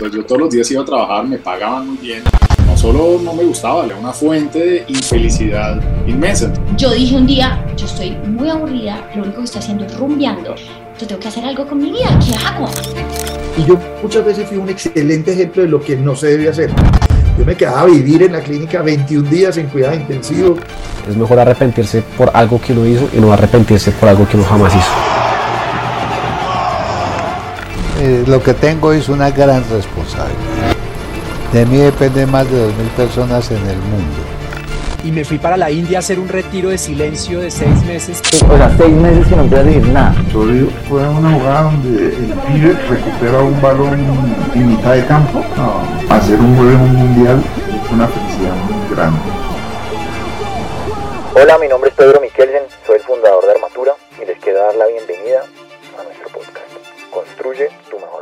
Pues yo todos los días iba a trabajar, me pagaban muy bien. No solo no me gustaba, era una fuente de infelicidad inmensa. Yo dije un día, yo estoy muy aburrida, lo único que estoy haciendo es rumbeando. Yo tengo que hacer algo con mi vida, ¿qué hago? Y yo muchas veces fui un excelente ejemplo de lo que no se debe hacer. Yo me quedaba a vivir en la clínica 21 días en cuidado intensivo. Es mejor arrepentirse por algo que uno hizo y no arrepentirse por algo que uno jamás hizo. Eh, lo que tengo es una gran responsabilidad. De mí depende más de 2.000 personas en el mundo. Y me fui para la India a hacer un retiro de silencio de seis meses. O sea, seis meses que no pude decir nada. Solo fue una jugada donde el pibe recupera un balón en mitad de campo. No, hacer un gol en un mundial es una felicidad muy grande. Hola, mi nombre es Pedro Miquelsen, soy el fundador de Armatura y les quiero dar la bienvenida a nuestro podcast. Roger Thomas.